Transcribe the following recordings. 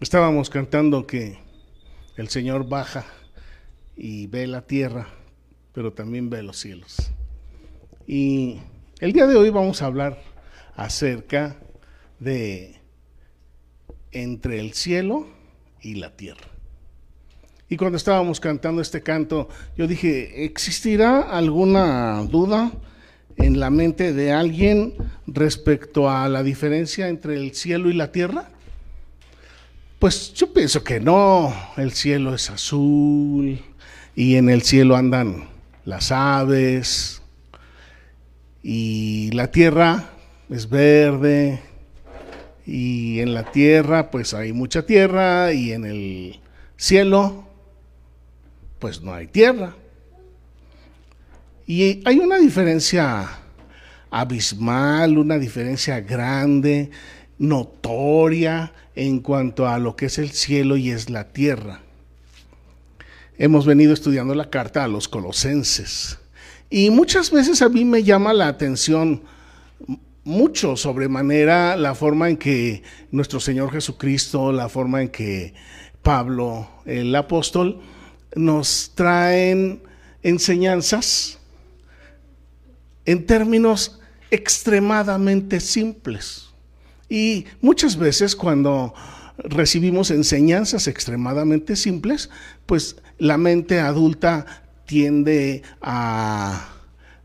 Estábamos cantando que el Señor baja y ve la tierra, pero también ve los cielos. Y el día de hoy vamos a hablar acerca de entre el cielo y la tierra. Y cuando estábamos cantando este canto, yo dije, ¿existirá alguna duda en la mente de alguien respecto a la diferencia entre el cielo y la tierra? Pues yo pienso que no, el cielo es azul y en el cielo andan las aves y la tierra es verde y en la tierra pues hay mucha tierra y en el cielo pues no hay tierra. Y hay una diferencia abismal, una diferencia grande, notoria en cuanto a lo que es el cielo y es la tierra. Hemos venido estudiando la carta a los colosenses y muchas veces a mí me llama la atención mucho sobremanera la forma en que nuestro Señor Jesucristo, la forma en que Pablo, el apóstol, nos traen enseñanzas en términos extremadamente simples. Y muchas veces cuando recibimos enseñanzas extremadamente simples, pues la mente adulta tiende a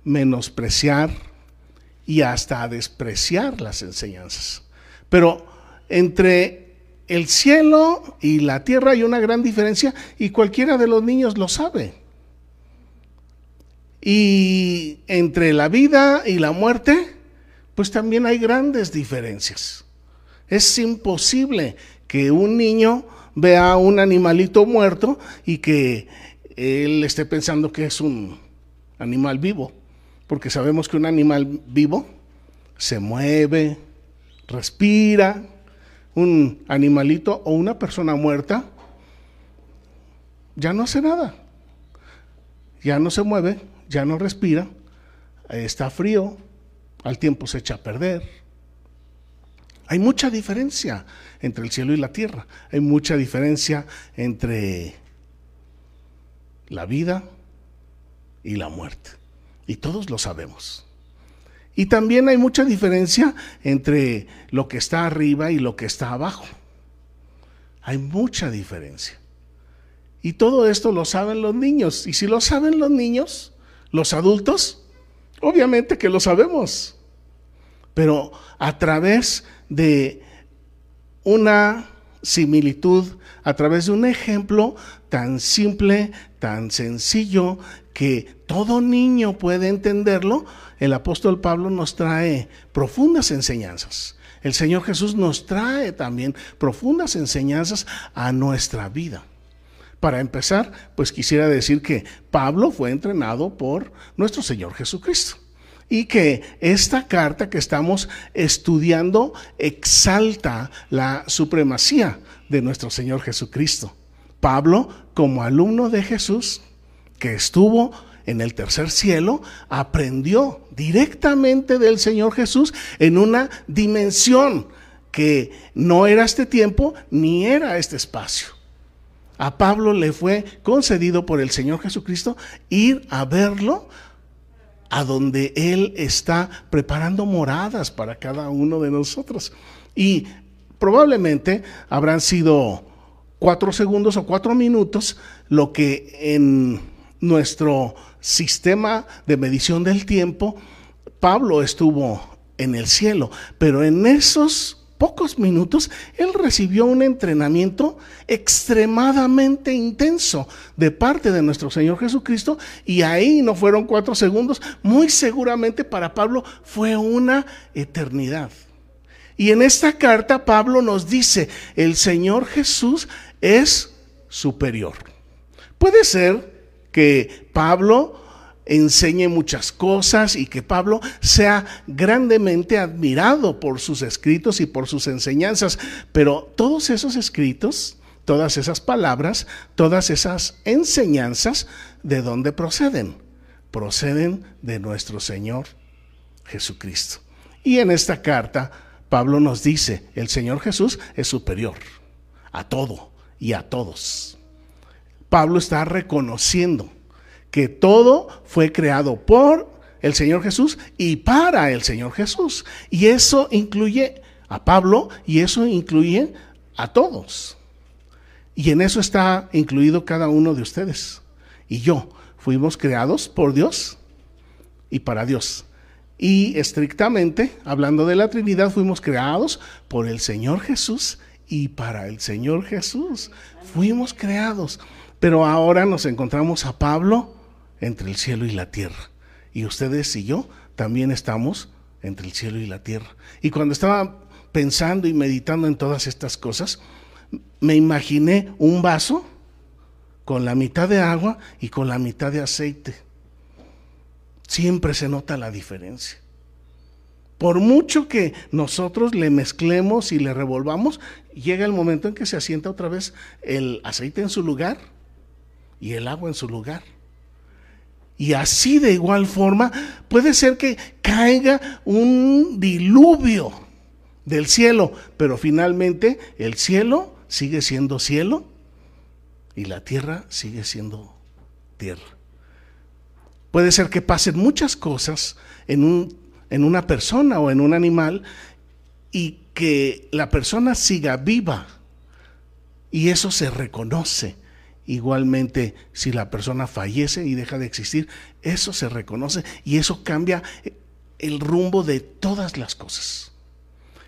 menospreciar y hasta a despreciar las enseñanzas. Pero entre el cielo y la tierra hay una gran diferencia y cualquiera de los niños lo sabe. Y entre la vida y la muerte, pues también hay grandes diferencias. Es imposible que un niño vea un animalito muerto y que él esté pensando que es un animal vivo, porque sabemos que un animal vivo se mueve, respira, un animalito o una persona muerta, ya no hace nada. Ya no se mueve, ya no respira, está frío, al tiempo se echa a perder. Hay mucha diferencia entre el cielo y la tierra. Hay mucha diferencia entre la vida y la muerte. Y todos lo sabemos. Y también hay mucha diferencia entre lo que está arriba y lo que está abajo. Hay mucha diferencia. Y todo esto lo saben los niños. Y si lo saben los niños, los adultos, obviamente que lo sabemos. Pero a través de una similitud, a través de un ejemplo tan simple, tan sencillo, que todo niño puede entenderlo, el apóstol Pablo nos trae profundas enseñanzas. El Señor Jesús nos trae también profundas enseñanzas a nuestra vida. Para empezar, pues quisiera decir que Pablo fue entrenado por nuestro Señor Jesucristo y que esta carta que estamos estudiando exalta la supremacía de nuestro Señor Jesucristo. Pablo, como alumno de Jesús, que estuvo en el tercer cielo, aprendió directamente del Señor Jesús en una dimensión que no era este tiempo ni era este espacio. A Pablo le fue concedido por el Señor Jesucristo ir a verlo a donde Él está preparando moradas para cada uno de nosotros. Y probablemente habrán sido cuatro segundos o cuatro minutos lo que en nuestro sistema de medición del tiempo, Pablo estuvo en el cielo, pero en esos pocos minutos él recibió un entrenamiento extremadamente intenso de parte de nuestro Señor Jesucristo y ahí no fueron cuatro segundos, muy seguramente para Pablo fue una eternidad. Y en esta carta Pablo nos dice, el Señor Jesús es superior. Puede ser que Pablo enseñe muchas cosas y que Pablo sea grandemente admirado por sus escritos y por sus enseñanzas. Pero todos esos escritos, todas esas palabras, todas esas enseñanzas, ¿de dónde proceden? Proceden de nuestro Señor Jesucristo. Y en esta carta, Pablo nos dice, el Señor Jesús es superior a todo y a todos. Pablo está reconociendo que todo fue creado por el Señor Jesús y para el Señor Jesús. Y eso incluye a Pablo y eso incluye a todos. Y en eso está incluido cada uno de ustedes. Y yo, fuimos creados por Dios y para Dios. Y estrictamente, hablando de la Trinidad, fuimos creados por el Señor Jesús y para el Señor Jesús. Fuimos creados. Pero ahora nos encontramos a Pablo entre el cielo y la tierra. Y ustedes y yo también estamos entre el cielo y la tierra. Y cuando estaba pensando y meditando en todas estas cosas, me imaginé un vaso con la mitad de agua y con la mitad de aceite. Siempre se nota la diferencia. Por mucho que nosotros le mezclemos y le revolvamos, llega el momento en que se asienta otra vez el aceite en su lugar y el agua en su lugar. Y así de igual forma puede ser que caiga un diluvio del cielo, pero finalmente el cielo sigue siendo cielo y la tierra sigue siendo tierra. Puede ser que pasen muchas cosas en, un, en una persona o en un animal y que la persona siga viva y eso se reconoce. Igualmente, si la persona fallece y deja de existir, eso se reconoce y eso cambia el rumbo de todas las cosas.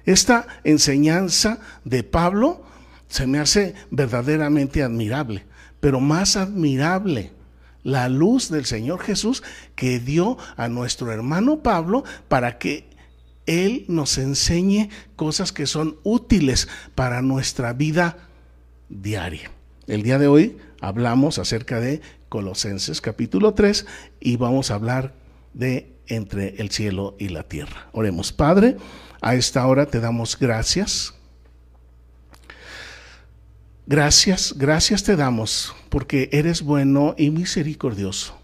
Esta enseñanza de Pablo se me hace verdaderamente admirable, pero más admirable la luz del Señor Jesús que dio a nuestro hermano Pablo para que Él nos enseñe cosas que son útiles para nuestra vida diaria. El día de hoy hablamos acerca de Colosenses capítulo 3 y vamos a hablar de entre el cielo y la tierra. Oremos, Padre, a esta hora te damos gracias Gracias, gracias te damos porque eres bueno y misericordioso.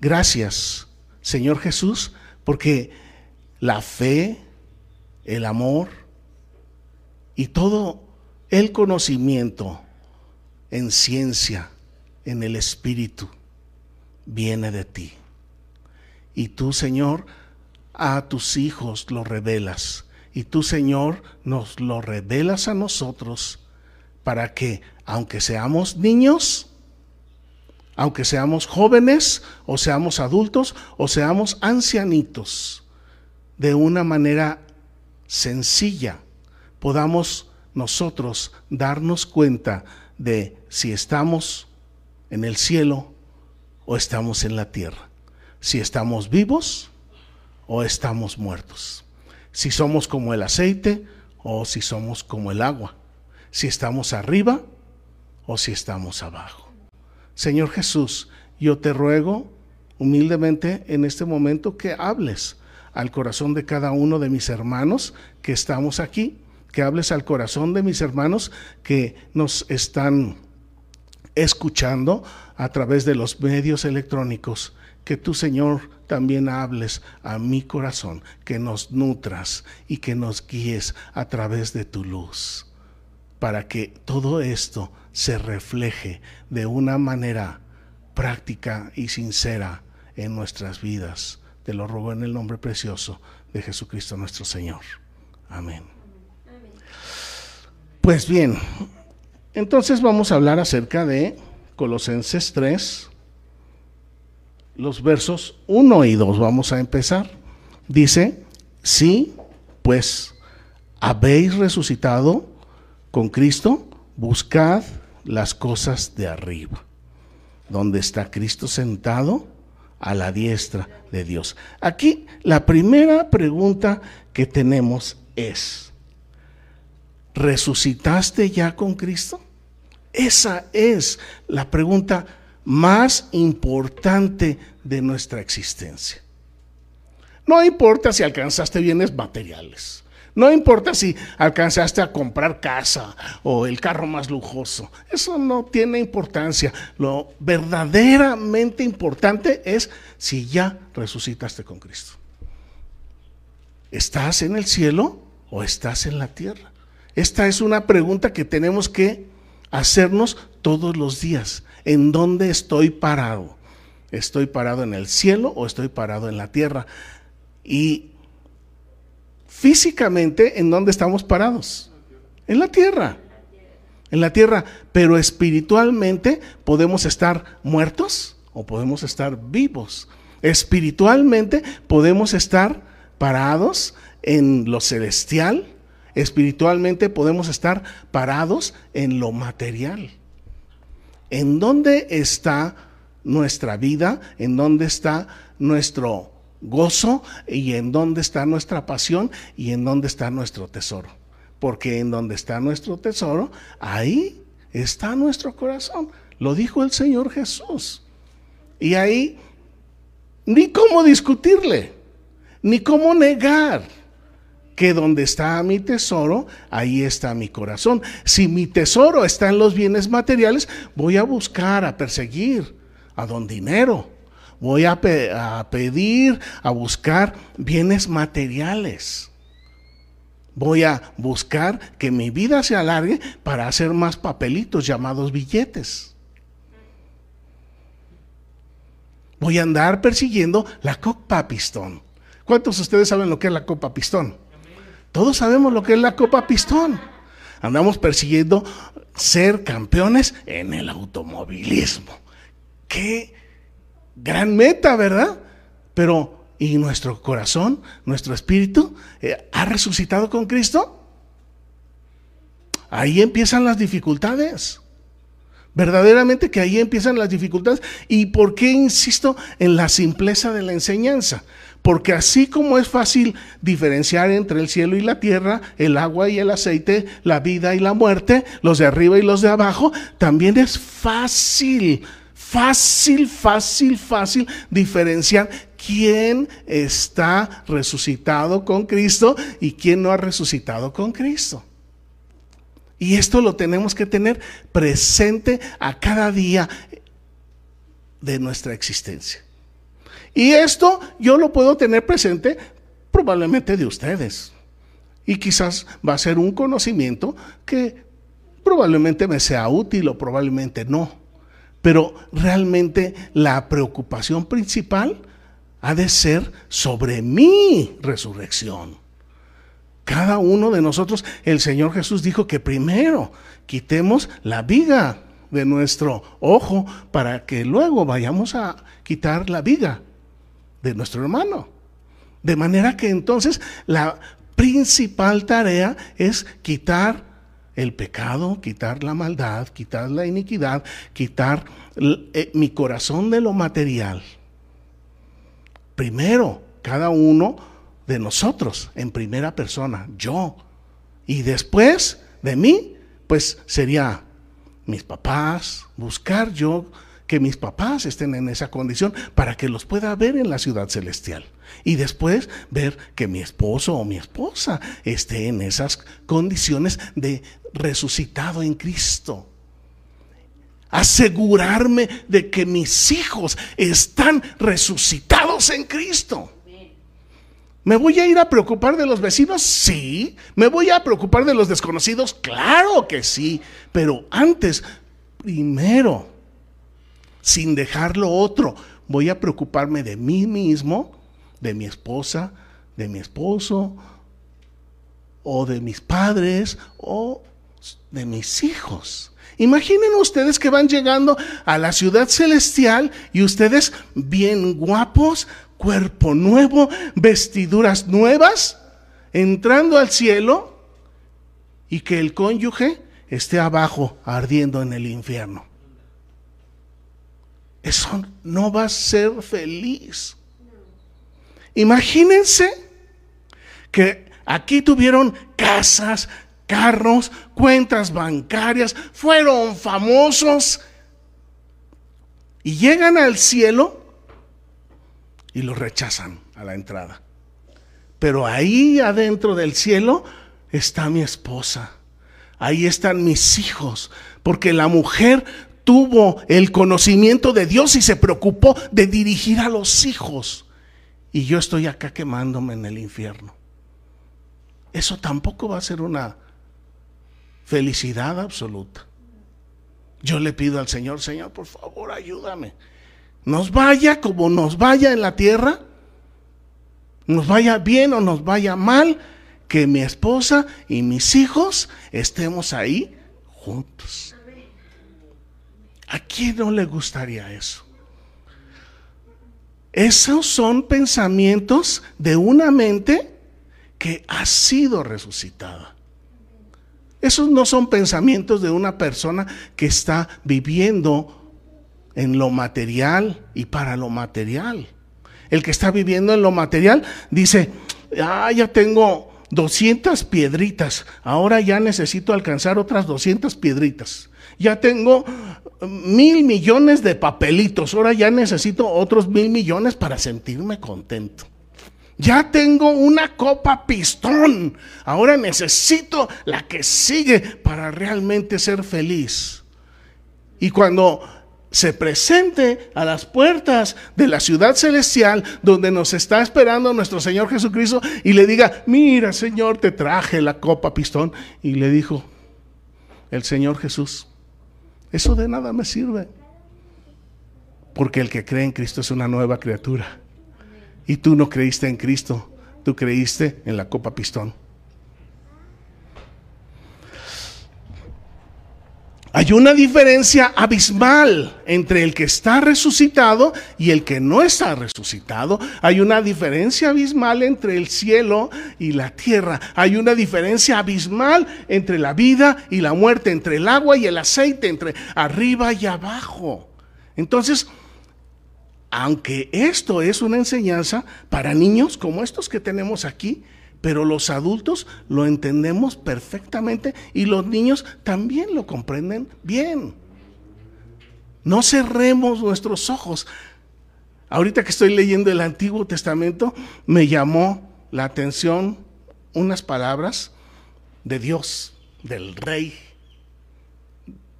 Gracias, Señor Jesús, porque la fe, el amor y todo el conocimiento en ciencia, en el Espíritu, viene de ti. Y tú, Señor, a tus hijos lo revelas. Y tú, Señor, nos lo revelas a nosotros para que, aunque seamos niños, aunque seamos jóvenes, o seamos adultos, o seamos ancianitos, de una manera sencilla, podamos nosotros darnos cuenta de si estamos en el cielo o estamos en la tierra, si estamos vivos o estamos muertos, si somos como el aceite o si somos como el agua. Si estamos arriba o si estamos abajo. Señor Jesús, yo te ruego humildemente en este momento que hables al corazón de cada uno de mis hermanos que estamos aquí, que hables al corazón de mis hermanos que nos están escuchando a través de los medios electrónicos. Que tú, Señor, también hables a mi corazón, que nos nutras y que nos guíes a través de tu luz para que todo esto se refleje de una manera práctica y sincera en nuestras vidas. Te lo robo en el nombre precioso de Jesucristo nuestro Señor. Amén. Pues bien, entonces vamos a hablar acerca de Colosenses 3, los versos 1 y 2. Vamos a empezar. Dice, sí, pues habéis resucitado con Cristo, buscad las cosas de arriba, donde está Cristo sentado a la diestra de Dios. Aquí la primera pregunta que tenemos es, ¿resucitaste ya con Cristo? Esa es la pregunta más importante de nuestra existencia. No importa si alcanzaste bienes materiales. No importa si alcanzaste a comprar casa o el carro más lujoso. Eso no tiene importancia. Lo verdaderamente importante es si ya resucitaste con Cristo. ¿Estás en el cielo o estás en la tierra? Esta es una pregunta que tenemos que hacernos todos los días. ¿En dónde estoy parado? ¿Estoy parado en el cielo o estoy parado en la tierra? Y físicamente, ¿en dónde estamos parados? En la tierra. En la tierra. Pero espiritualmente podemos estar muertos o podemos estar vivos. Espiritualmente podemos estar parados en lo celestial. Espiritualmente podemos estar parados en lo material. ¿En dónde está nuestra vida? ¿En dónde está nuestro gozo? ¿Y en dónde está nuestra pasión? ¿Y en dónde está nuestro tesoro? Porque en donde está nuestro tesoro, ahí está nuestro corazón. Lo dijo el Señor Jesús. Y ahí ni cómo discutirle, ni cómo negar que donde está mi tesoro, ahí está mi corazón. Si mi tesoro está en los bienes materiales, voy a buscar, a perseguir a don dinero. Voy a, pedir, a buscar bienes materiales. Voy a buscar que mi vida se alargue para hacer más papelitos llamados billetes. Voy a andar persiguiendo la copa pistón. ¿Cuántos de ustedes saben lo que es la copa pistón? Todos sabemos lo que es la Copa Pistón. Andamos persiguiendo ser campeones en el automovilismo. Qué gran meta, ¿verdad? Pero, ¿y nuestro corazón, nuestro espíritu, eh, ha resucitado con Cristo? Ahí empiezan las dificultades. Verdaderamente que ahí empiezan las dificultades. ¿Y por qué insisto en la simpleza de la enseñanza? Porque así como es fácil diferenciar entre el cielo y la tierra, el agua y el aceite, la vida y la muerte, los de arriba y los de abajo, también es fácil, fácil, fácil, fácil diferenciar quién está resucitado con Cristo y quién no ha resucitado con Cristo. Y esto lo tenemos que tener presente a cada día de nuestra existencia. Y esto yo lo puedo tener presente probablemente de ustedes. Y quizás va a ser un conocimiento que probablemente me sea útil o probablemente no. Pero realmente la preocupación principal ha de ser sobre mi resurrección. Cada uno de nosotros, el Señor Jesús dijo que primero quitemos la viga de nuestro ojo para que luego vayamos a quitar la viga de nuestro hermano. De manera que entonces la principal tarea es quitar el pecado, quitar la maldad, quitar la iniquidad, quitar eh, mi corazón de lo material. Primero, cada uno de nosotros, en primera persona, yo. Y después de mí, pues sería mis papás, buscar yo que mis papás estén en esa condición para que los pueda ver en la ciudad celestial. Y después ver que mi esposo o mi esposa esté en esas condiciones de resucitado en Cristo. Asegurarme de que mis hijos están resucitados en Cristo. ¿Me voy a ir a preocupar de los vecinos? Sí. ¿Me voy a preocupar de los desconocidos? Claro que sí. Pero antes, primero, sin dejarlo otro. Voy a preocuparme de mí mismo, de mi esposa, de mi esposo, o de mis padres, o de mis hijos. Imaginen ustedes que van llegando a la ciudad celestial y ustedes bien guapos, cuerpo nuevo, vestiduras nuevas, entrando al cielo y que el cónyuge esté abajo ardiendo en el infierno. Eso no va a ser feliz. Imagínense que aquí tuvieron casas, carros, cuentas bancarias, fueron famosos y llegan al cielo y los rechazan a la entrada. Pero ahí adentro del cielo está mi esposa, ahí están mis hijos, porque la mujer tuvo el conocimiento de Dios y se preocupó de dirigir a los hijos. Y yo estoy acá quemándome en el infierno. Eso tampoco va a ser una felicidad absoluta. Yo le pido al Señor, Señor, por favor, ayúdame. Nos vaya como nos vaya en la tierra, nos vaya bien o nos vaya mal, que mi esposa y mis hijos estemos ahí juntos. ¿A quién no le gustaría eso? Esos son pensamientos de una mente que ha sido resucitada. Esos no son pensamientos de una persona que está viviendo en lo material y para lo material. El que está viviendo en lo material dice, ah, ya tengo 200 piedritas, ahora ya necesito alcanzar otras 200 piedritas. Ya tengo mil millones de papelitos, ahora ya necesito otros mil millones para sentirme contento. Ya tengo una copa pistón, ahora necesito la que sigue para realmente ser feliz. Y cuando se presente a las puertas de la ciudad celestial donde nos está esperando nuestro Señor Jesucristo y le diga, mira Señor, te traje la copa pistón. Y le dijo el Señor Jesús, eso de nada me sirve. Porque el que cree en Cristo es una nueva criatura. Y tú no creíste en Cristo, tú creíste en la copa pistón. Hay una diferencia abismal entre el que está resucitado y el que no está resucitado. Hay una diferencia abismal entre el cielo y la tierra. Hay una diferencia abismal entre la vida y la muerte, entre el agua y el aceite, entre arriba y abajo. Entonces, aunque esto es una enseñanza para niños como estos que tenemos aquí, pero los adultos lo entendemos perfectamente y los niños también lo comprenden bien. No cerremos nuestros ojos. Ahorita que estoy leyendo el Antiguo Testamento, me llamó la atención unas palabras de Dios, del Rey,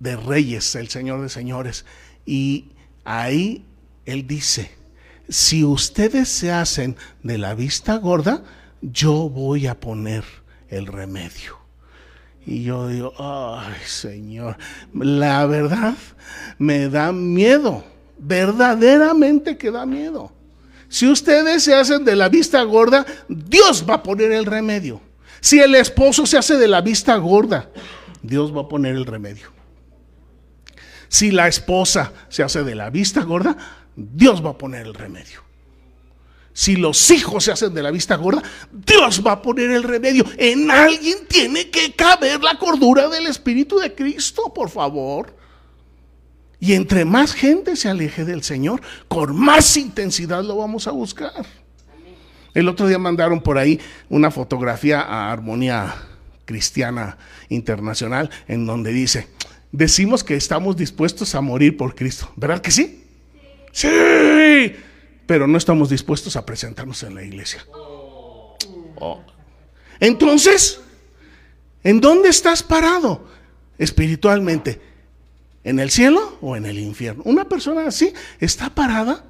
de Reyes, el Señor de Señores. Y ahí Él dice, si ustedes se hacen de la vista gorda, yo voy a poner el remedio. Y yo digo, ay Señor, la verdad me da miedo, verdaderamente que da miedo. Si ustedes se hacen de la vista gorda, Dios va a poner el remedio. Si el esposo se hace de la vista gorda, Dios va a poner el remedio. Si la esposa se hace de la vista gorda, Dios va a poner el remedio si los hijos se hacen de la vista gorda, Dios va a poner el remedio. En alguien tiene que caber la cordura del Espíritu de Cristo, por favor. Y entre más gente se aleje del Señor, con más intensidad lo vamos a buscar. El otro día mandaron por ahí una fotografía a Armonía Cristiana Internacional en donde dice, decimos que estamos dispuestos a morir por Cristo. ¿Verdad que sí? Sí pero no estamos dispuestos a presentarnos en la iglesia. Oh. Entonces, ¿en dónde estás parado espiritualmente? ¿En el cielo o en el infierno? Una persona así está parada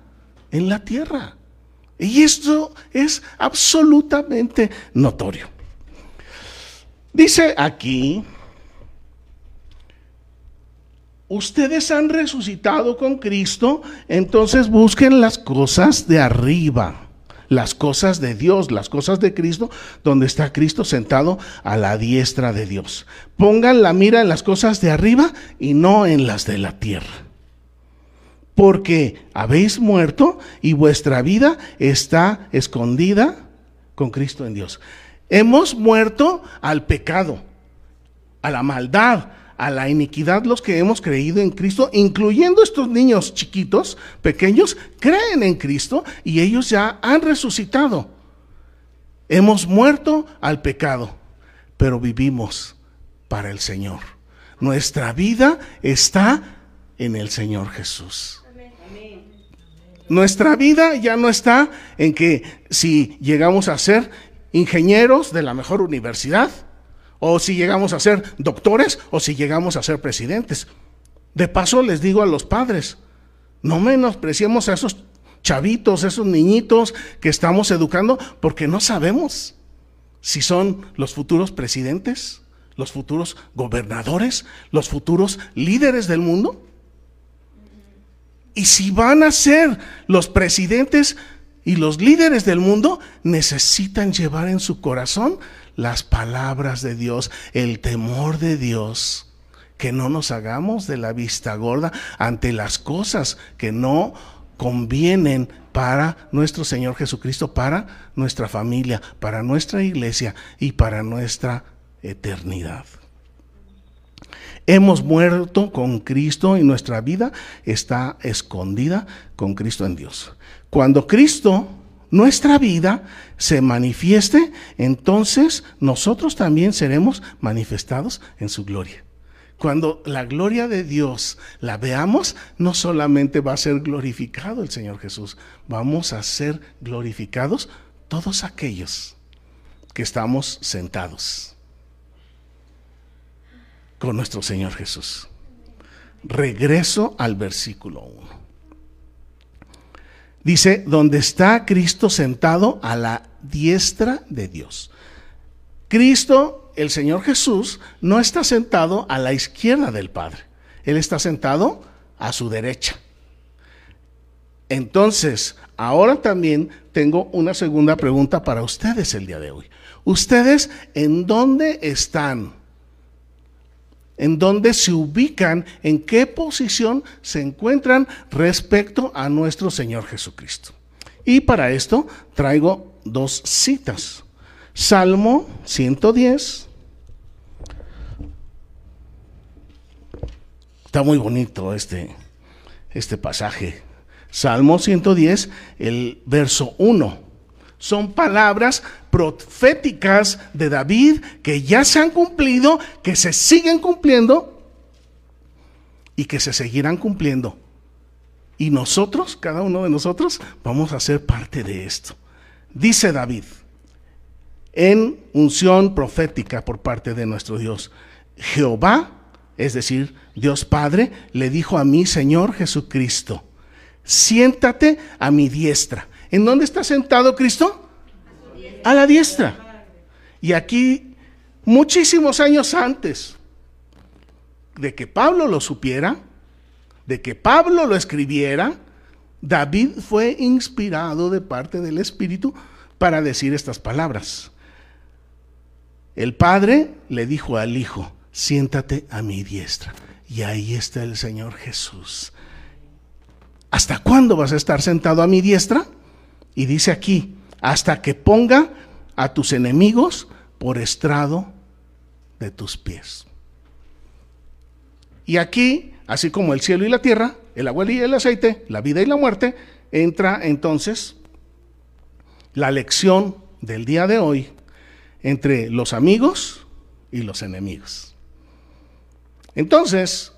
en la tierra. Y esto es absolutamente notorio. Dice aquí ustedes han resucitado con Cristo, entonces busquen las cosas de arriba, las cosas de Dios, las cosas de Cristo, donde está Cristo sentado a la diestra de Dios. Pongan la mira en las cosas de arriba y no en las de la tierra. Porque habéis muerto y vuestra vida está escondida con Cristo en Dios. Hemos muerto al pecado, a la maldad, a la iniquidad los que hemos creído en Cristo, incluyendo estos niños chiquitos, pequeños, creen en Cristo y ellos ya han resucitado. Hemos muerto al pecado, pero vivimos para el Señor. Nuestra vida está en el Señor Jesús. Nuestra vida ya no está en que si llegamos a ser ingenieros de la mejor universidad, o si llegamos a ser doctores, o si llegamos a ser presidentes. De paso les digo a los padres, no menospreciemos a esos chavitos, esos niñitos que estamos educando, porque no sabemos si son los futuros presidentes, los futuros gobernadores, los futuros líderes del mundo. Y si van a ser los presidentes y los líderes del mundo, necesitan llevar en su corazón las palabras de Dios, el temor de Dios. Que no nos hagamos de la vista gorda ante las cosas que no convienen para nuestro Señor Jesucristo, para nuestra familia, para nuestra iglesia y para nuestra eternidad. Hemos muerto con Cristo y nuestra vida está escondida con Cristo en Dios. Cuando Cristo, nuestra vida, se manifieste, entonces nosotros también seremos manifestados en su gloria. Cuando la gloria de Dios la veamos, no solamente va a ser glorificado el Señor Jesús, vamos a ser glorificados todos aquellos que estamos sentados con nuestro Señor Jesús. Regreso al versículo 1. Dice, donde está Cristo sentado a la diestra de Dios. Cristo, el Señor Jesús, no está sentado a la izquierda del Padre. Él está sentado a su derecha. Entonces, ahora también tengo una segunda pregunta para ustedes el día de hoy. ¿Ustedes en dónde están? En dónde se ubican, en qué posición se encuentran respecto a nuestro Señor Jesucristo. Y para esto traigo dos citas. Salmo 110. Está muy bonito este, este pasaje. Salmo 110, el verso 1 son palabras proféticas de David que ya se han cumplido, que se siguen cumpliendo y que se seguirán cumpliendo. Y nosotros, cada uno de nosotros, vamos a ser parte de esto. Dice David, en unción profética por parte de nuestro Dios, Jehová, es decir, Dios Padre, le dijo a mi Señor Jesucristo, siéntate a mi diestra ¿En dónde está sentado Cristo? A la diestra. Y aquí, muchísimos años antes de que Pablo lo supiera, de que Pablo lo escribiera, David fue inspirado de parte del Espíritu para decir estas palabras. El Padre le dijo al Hijo, siéntate a mi diestra. Y ahí está el Señor Jesús. ¿Hasta cuándo vas a estar sentado a mi diestra? Y dice aquí, hasta que ponga a tus enemigos por estrado de tus pies. Y aquí, así como el cielo y la tierra, el agua y el aceite, la vida y la muerte, entra entonces la lección del día de hoy entre los amigos y los enemigos. Entonces,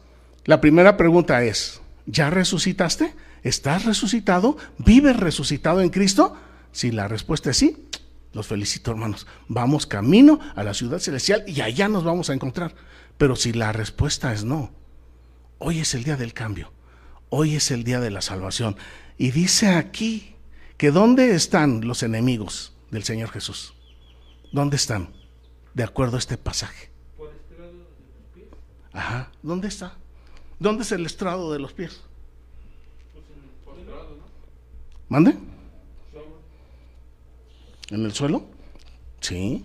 la primera pregunta es, ¿ya resucitaste? ¿Estás resucitado? ¿Vives resucitado en Cristo? Si la respuesta es sí, los felicito hermanos. Vamos camino a la ciudad celestial y allá nos vamos a encontrar. Pero si la respuesta es no, hoy es el día del cambio. Hoy es el día de la salvación. Y dice aquí que ¿dónde están los enemigos del Señor Jesús? ¿Dónde están? De acuerdo a este pasaje. Ajá, ¿dónde está? ¿Dónde es el estrado de los pies? ¿Mande? ¿En el suelo? Sí.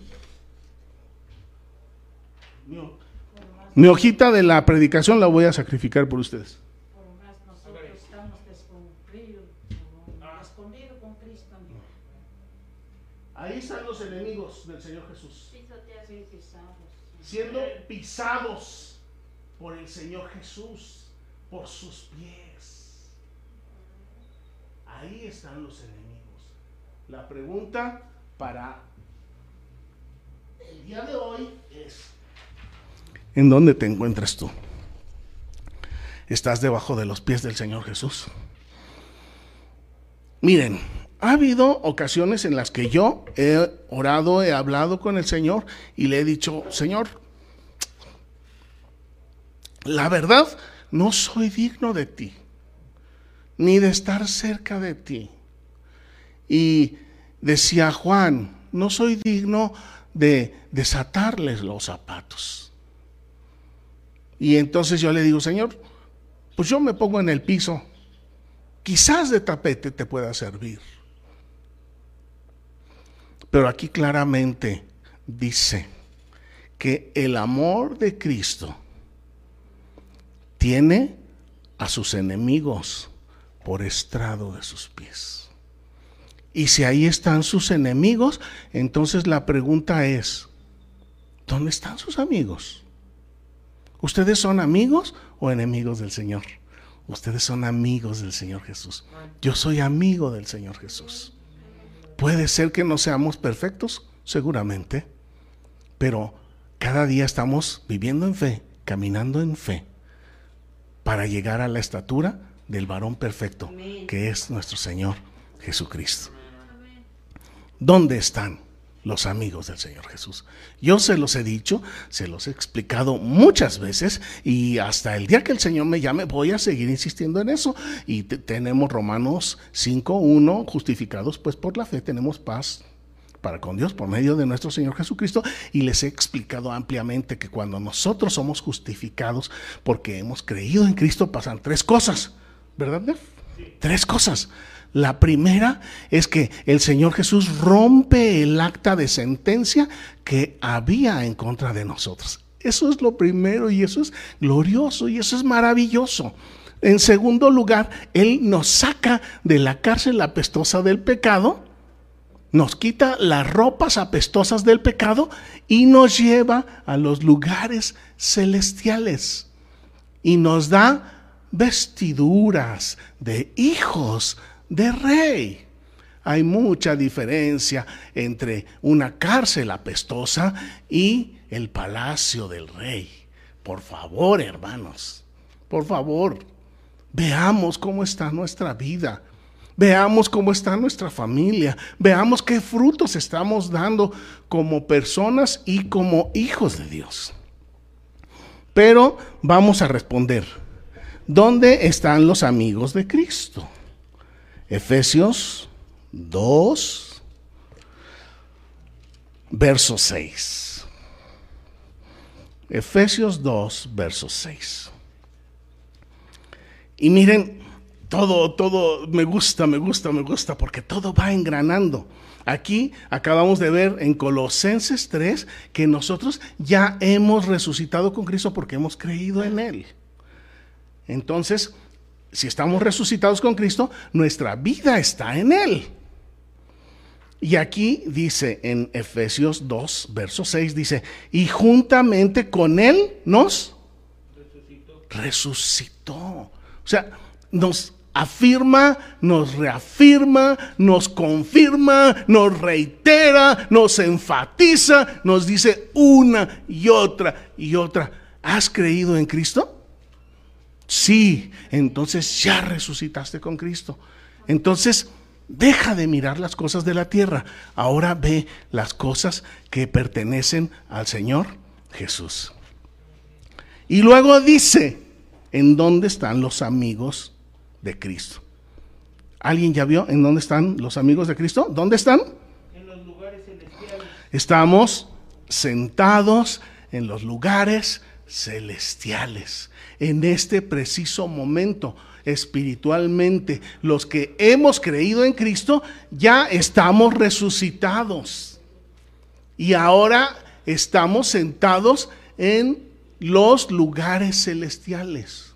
Mi hojita de la predicación la voy a sacrificar por ustedes. Ahí están los enemigos del Señor Jesús. Siendo pisados por el Señor Jesús, por sus pies. Ahí están los enemigos. La pregunta para el día de hoy es, ¿en dónde te encuentras tú? ¿Estás debajo de los pies del Señor Jesús? Miren, ha habido ocasiones en las que yo he orado, he hablado con el Señor y le he dicho, Señor, la verdad, no soy digno de ti ni de estar cerca de ti. Y decía Juan, no soy digno de desatarles los zapatos. Y entonces yo le digo, Señor, pues yo me pongo en el piso, quizás de tapete te pueda servir. Pero aquí claramente dice que el amor de Cristo tiene a sus enemigos por estrado de sus pies. Y si ahí están sus enemigos, entonces la pregunta es, ¿dónde están sus amigos? ¿Ustedes son amigos o enemigos del Señor? Ustedes son amigos del Señor Jesús. Yo soy amigo del Señor Jesús. Puede ser que no seamos perfectos, seguramente, pero cada día estamos viviendo en fe, caminando en fe, para llegar a la estatura del varón perfecto, que es nuestro Señor Jesucristo. ¿Dónde están los amigos del Señor Jesús? Yo se los he dicho, se los he explicado muchas veces y hasta el día que el Señor me llame voy a seguir insistiendo en eso. Y tenemos Romanos 5.1, justificados pues por la fe, tenemos paz para con Dios por medio de nuestro Señor Jesucristo y les he explicado ampliamente que cuando nosotros somos justificados porque hemos creído en Cristo pasan tres cosas, ¿verdad? Tres cosas. La primera es que el Señor Jesús rompe el acta de sentencia que había en contra de nosotros. Eso es lo primero y eso es glorioso y eso es maravilloso. En segundo lugar, Él nos saca de la cárcel apestosa del pecado, nos quita las ropas apestosas del pecado y nos lleva a los lugares celestiales y nos da vestiduras de hijos de rey. Hay mucha diferencia entre una cárcel apestosa y el palacio del rey. Por favor, hermanos, por favor, veamos cómo está nuestra vida. Veamos cómo está nuestra familia, veamos qué frutos estamos dando como personas y como hijos de Dios. Pero vamos a responder, ¿dónde están los amigos de Cristo? Efesios 2, verso 6. Efesios 2, verso 6. Y miren, todo, todo me gusta, me gusta, me gusta, porque todo va engranando. Aquí acabamos de ver en Colosenses 3 que nosotros ya hemos resucitado con Cristo porque hemos creído en Él. Entonces, si estamos resucitados con Cristo, nuestra vida está en Él. Y aquí dice en Efesios 2, verso 6, dice, y juntamente con Él nos resucitó. resucitó. O sea, nos afirma, nos reafirma, nos confirma, nos reitera, nos enfatiza, nos dice una y otra y otra. ¿Has creído en Cristo? Sí, entonces ya resucitaste con Cristo. Entonces, deja de mirar las cosas de la tierra. Ahora ve las cosas que pertenecen al Señor Jesús. Y luego dice, ¿en dónde están los amigos de Cristo? ¿Alguien ya vio en dónde están los amigos de Cristo? ¿Dónde están? En los lugares celestiales. Estamos sentados en los lugares celestiales en este preciso momento espiritualmente. Los que hemos creído en Cristo ya estamos resucitados. Y ahora estamos sentados en los lugares celestiales.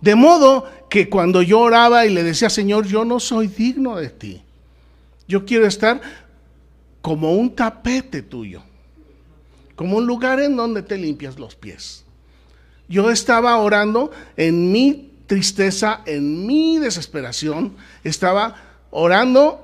De modo que cuando yo oraba y le decía, Señor, yo no soy digno de ti. Yo quiero estar como un tapete tuyo, como un lugar en donde te limpias los pies. Yo estaba orando en mi tristeza, en mi desesperación, estaba orando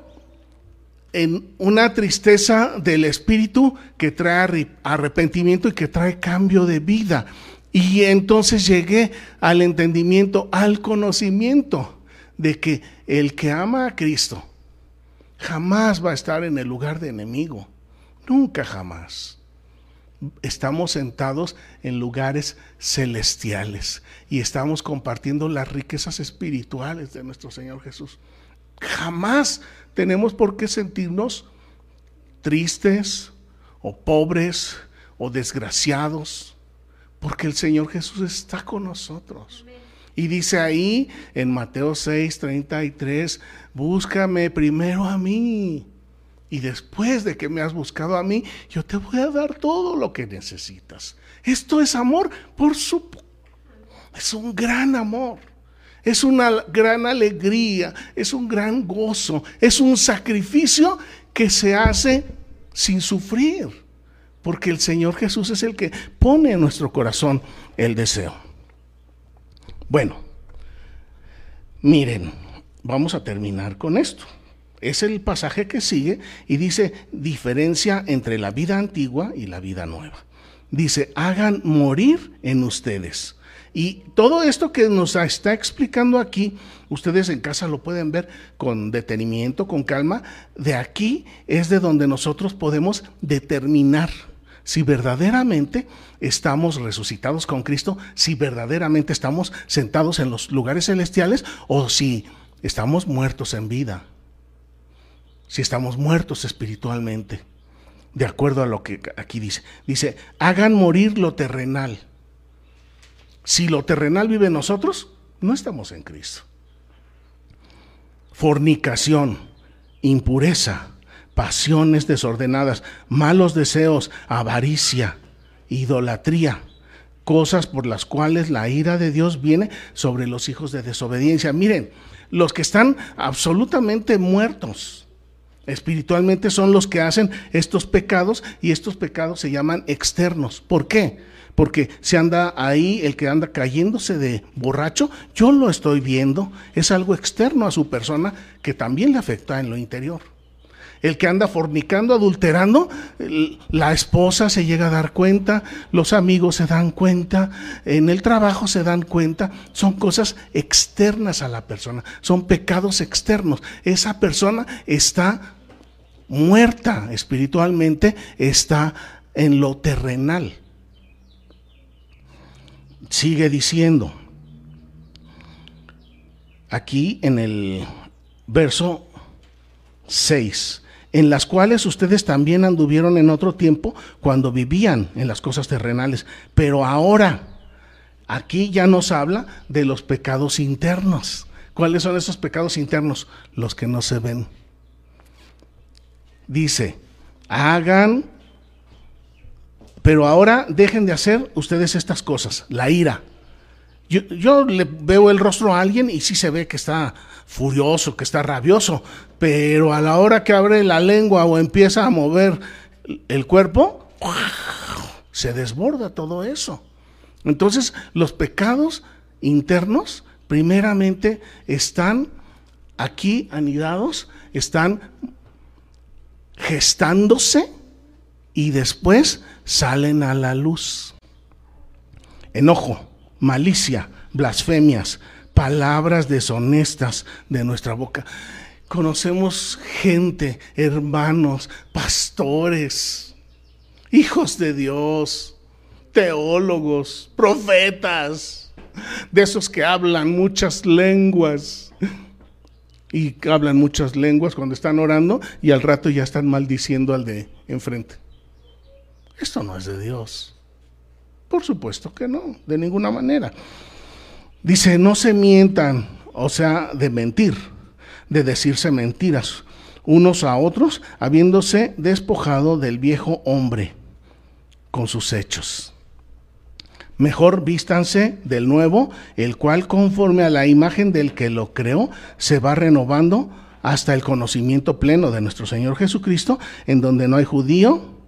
en una tristeza del espíritu que trae arrepentimiento y que trae cambio de vida. Y entonces llegué al entendimiento, al conocimiento de que el que ama a Cristo jamás va a estar en el lugar de enemigo. Nunca jamás estamos sentados en lugares celestiales y estamos compartiendo las riquezas espirituales de nuestro Señor Jesús. Jamás tenemos por qué sentirnos tristes o pobres o desgraciados, porque el Señor Jesús está con nosotros. Y dice ahí en Mateo 6, 33, búscame primero a mí. Y después de que me has buscado a mí, yo te voy a dar todo lo que necesitas. Esto es amor, por supuesto. Es un gran amor. Es una gran alegría, es un gran gozo, es un sacrificio que se hace sin sufrir, porque el Señor Jesús es el que pone en nuestro corazón el deseo. Bueno, miren, vamos a terminar con esto. Es el pasaje que sigue y dice diferencia entre la vida antigua y la vida nueva. Dice, hagan morir en ustedes y todo esto que nos está explicando aquí, ustedes en casa lo pueden ver con detenimiento, con calma. De aquí es de donde nosotros podemos determinar si verdaderamente estamos resucitados con Cristo, si verdaderamente estamos sentados en los lugares celestiales o si estamos muertos en vida, si estamos muertos espiritualmente, de acuerdo a lo que aquí dice. Dice, hagan morir lo terrenal si lo terrenal vive en nosotros, no estamos en Cristo. Fornicación, impureza, pasiones desordenadas, malos deseos, avaricia, idolatría, cosas por las cuales la ira de Dios viene sobre los hijos de desobediencia. Miren, los que están absolutamente muertos espiritualmente son los que hacen estos pecados y estos pecados se llaman externos. ¿Por qué? porque se anda ahí, el que anda cayéndose de borracho, yo lo estoy viendo, es algo externo a su persona que también le afecta en lo interior. El que anda fornicando, adulterando, la esposa se llega a dar cuenta, los amigos se dan cuenta, en el trabajo se dan cuenta, son cosas externas a la persona, son pecados externos. Esa persona está muerta espiritualmente, está en lo terrenal sigue diciendo, aquí en el verso 6, en las cuales ustedes también anduvieron en otro tiempo cuando vivían en las cosas terrenales, pero ahora aquí ya nos habla de los pecados internos. ¿Cuáles son esos pecados internos? Los que no se ven. Dice, hagan pero ahora dejen de hacer ustedes estas cosas, la ira. Yo, le veo el rostro a alguien y sí se ve que está furioso, que está rabioso, pero a la hora que abre la lengua o empieza a mover el cuerpo, se desborda todo eso. Entonces, los pecados internos, primeramente, están aquí anidados, están gestándose y después salen a la luz. Enojo, malicia, blasfemias, palabras deshonestas de nuestra boca. Conocemos gente, hermanos, pastores, hijos de Dios, teólogos, profetas, de esos que hablan muchas lenguas y hablan muchas lenguas cuando están orando y al rato ya están maldiciendo al de enfrente. Esto no es de Dios. Por supuesto que no, de ninguna manera. Dice, no se mientan, o sea, de mentir, de decirse mentiras unos a otros, habiéndose despojado del viejo hombre con sus hechos. Mejor vístanse del nuevo, el cual conforme a la imagen del que lo creó, se va renovando hasta el conocimiento pleno de nuestro Señor Jesucristo, en donde no hay judío,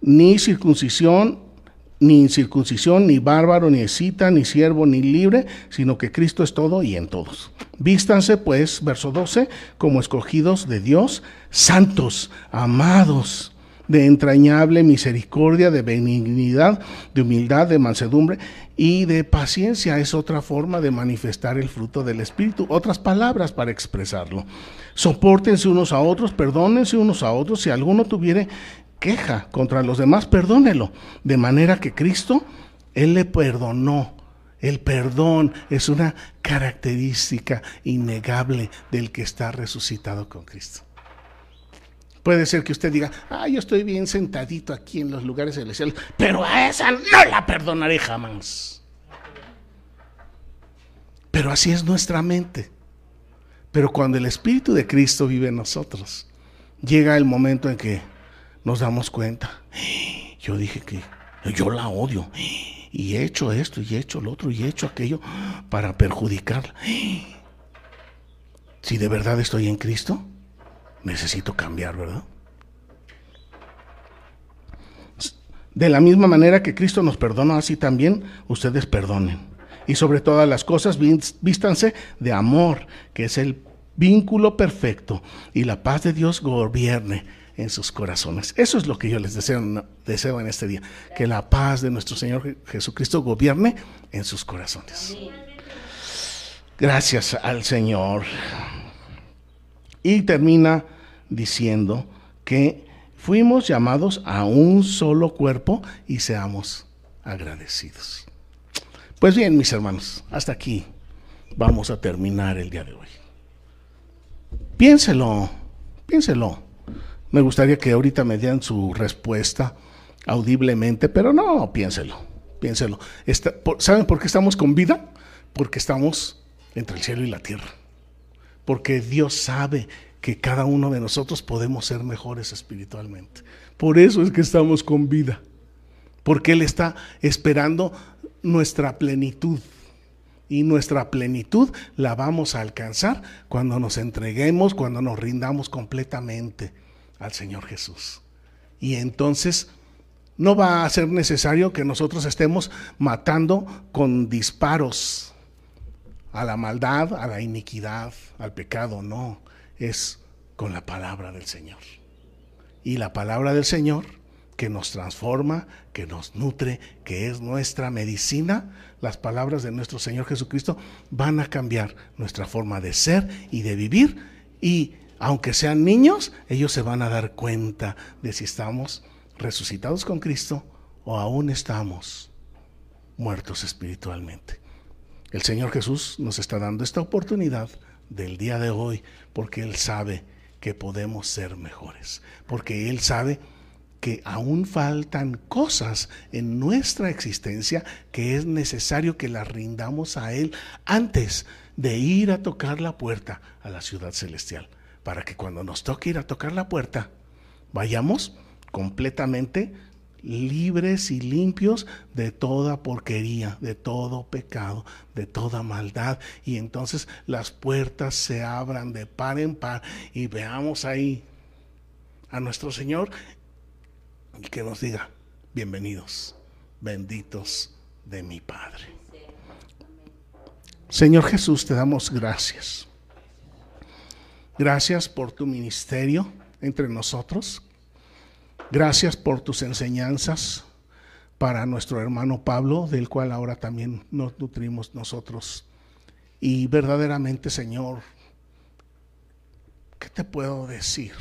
ni circuncisión, ni incircuncisión, ni bárbaro, ni escita, ni siervo, ni libre, sino que Cristo es todo y en todos. Vístanse, pues, verso 12, como escogidos de Dios, santos, amados, de entrañable misericordia, de benignidad, de humildad, de mansedumbre y de paciencia. Es otra forma de manifestar el fruto del Espíritu, otras palabras para expresarlo. Sopórtense unos a otros, perdónense unos a otros si alguno tuviere queja contra los demás, perdónelo. De manera que Cristo, Él le perdonó. El perdón es una característica innegable del que está resucitado con Cristo. Puede ser que usted diga, ah, yo estoy bien sentadito aquí en los lugares celestiales, pero a esa no la perdonaré jamás. Pero así es nuestra mente. Pero cuando el Espíritu de Cristo vive en nosotros, llega el momento en que nos damos cuenta. Yo dije que yo la odio. Y he hecho esto, y he hecho lo otro, y he hecho aquello para perjudicarla. Si de verdad estoy en Cristo, necesito cambiar, ¿verdad? De la misma manera que Cristo nos perdona, así también ustedes perdonen. Y sobre todas las cosas, vístanse de amor, que es el vínculo perfecto, y la paz de Dios gobierne en sus corazones. Eso es lo que yo les deseo, deseo en este día, que la paz de nuestro Señor Jesucristo gobierne en sus corazones. Gracias al Señor. Y termina diciendo que fuimos llamados a un solo cuerpo y seamos agradecidos. Pues bien, mis hermanos, hasta aquí vamos a terminar el día de hoy. Piénselo, piénselo. Me gustaría que ahorita me dieran su respuesta audiblemente, pero no, piénselo, piénselo. ¿Saben por qué estamos con vida? Porque estamos entre el cielo y la tierra. Porque Dios sabe que cada uno de nosotros podemos ser mejores espiritualmente. Por eso es que estamos con vida. Porque Él está esperando nuestra plenitud. Y nuestra plenitud la vamos a alcanzar cuando nos entreguemos, cuando nos rindamos completamente al Señor Jesús. Y entonces no va a ser necesario que nosotros estemos matando con disparos a la maldad, a la iniquidad, al pecado, no, es con la palabra del Señor. Y la palabra del Señor que nos transforma, que nos nutre, que es nuestra medicina, las palabras de nuestro Señor Jesucristo van a cambiar nuestra forma de ser y de vivir y aunque sean niños, ellos se van a dar cuenta de si estamos resucitados con Cristo o aún estamos muertos espiritualmente. El Señor Jesús nos está dando esta oportunidad del día de hoy porque Él sabe que podemos ser mejores, porque Él sabe que aún faltan cosas en nuestra existencia que es necesario que las rindamos a Él antes de ir a tocar la puerta a la ciudad celestial para que cuando nos toque ir a tocar la puerta, vayamos completamente libres y limpios de toda porquería, de todo pecado, de toda maldad. Y entonces las puertas se abran de par en par y veamos ahí a nuestro Señor y que nos diga, bienvenidos, benditos de mi Padre. Señor Jesús, te damos gracias Gracias por tu ministerio entre nosotros. Gracias por tus enseñanzas para nuestro hermano Pablo, del cual ahora también nos nutrimos nosotros. Y verdaderamente, Señor, ¿qué te puedo decir?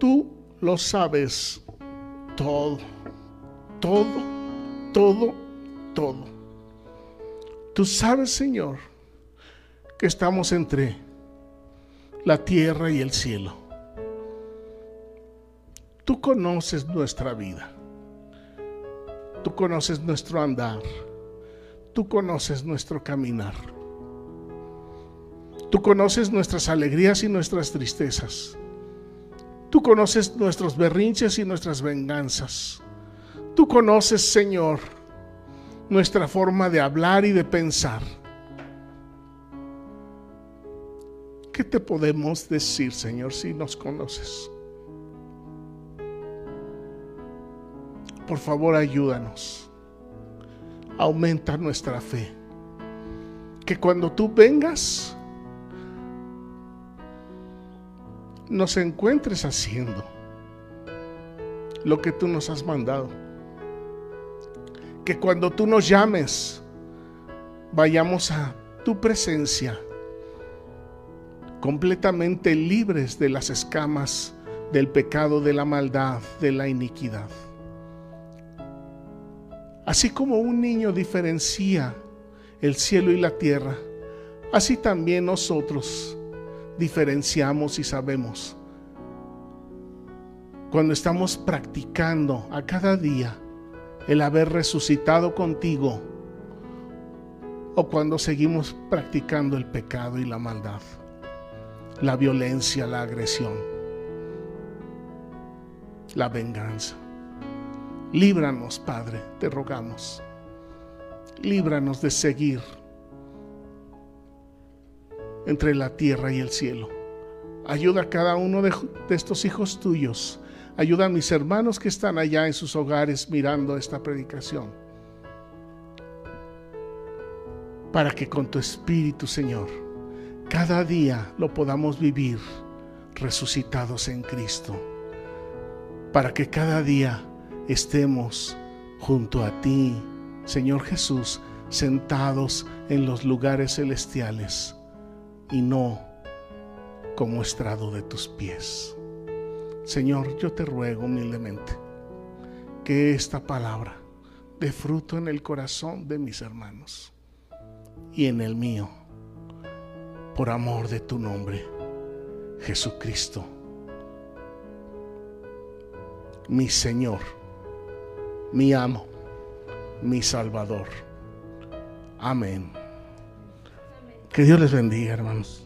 Tú lo sabes todo todo, todo, todo. Tú sabes, Señor, que estamos entre la tierra y el cielo. Tú conoces nuestra vida. Tú conoces nuestro andar. Tú conoces nuestro caminar. Tú conoces nuestras alegrías y nuestras tristezas. Tú conoces nuestros berrinches y nuestras venganzas. Tú conoces, Señor, nuestra forma de hablar y de pensar. ¿Qué te podemos decir, Señor, si nos conoces? Por favor, ayúdanos. Aumenta nuestra fe. Que cuando tú vengas, nos encuentres haciendo lo que tú nos has mandado que cuando tú nos llames, vayamos a tu presencia completamente libres de las escamas del pecado, de la maldad, de la iniquidad. Así como un niño diferencia el cielo y la tierra, así también nosotros diferenciamos y sabemos. Cuando estamos practicando a cada día el haber resucitado contigo, o cuando seguimos practicando el pecado y la maldad, la violencia, la agresión, la venganza. Líbranos, Padre, te rogamos. Líbranos de seguir entre la tierra y el cielo. Ayuda a cada uno de, estos hijos tuyos. Ayuda a mis hermanos que están allá en sus hogares mirando esta predicación. Para que con tu Espíritu, Señor, cada día lo podamos vivir resucitados en Cristo. Para que cada día estemos junto a ti, Señor Jesús, sentados en los lugares celestiales y no como estrado de tus pies. Señor, yo te ruego humildemente que esta palabra dé fruto en el corazón de mis hermanos y en el mío, por amor de tu nombre, Jesucristo, mi Señor, mi amo, mi Salvador. Amén. Que Dios les bendiga, hermanos.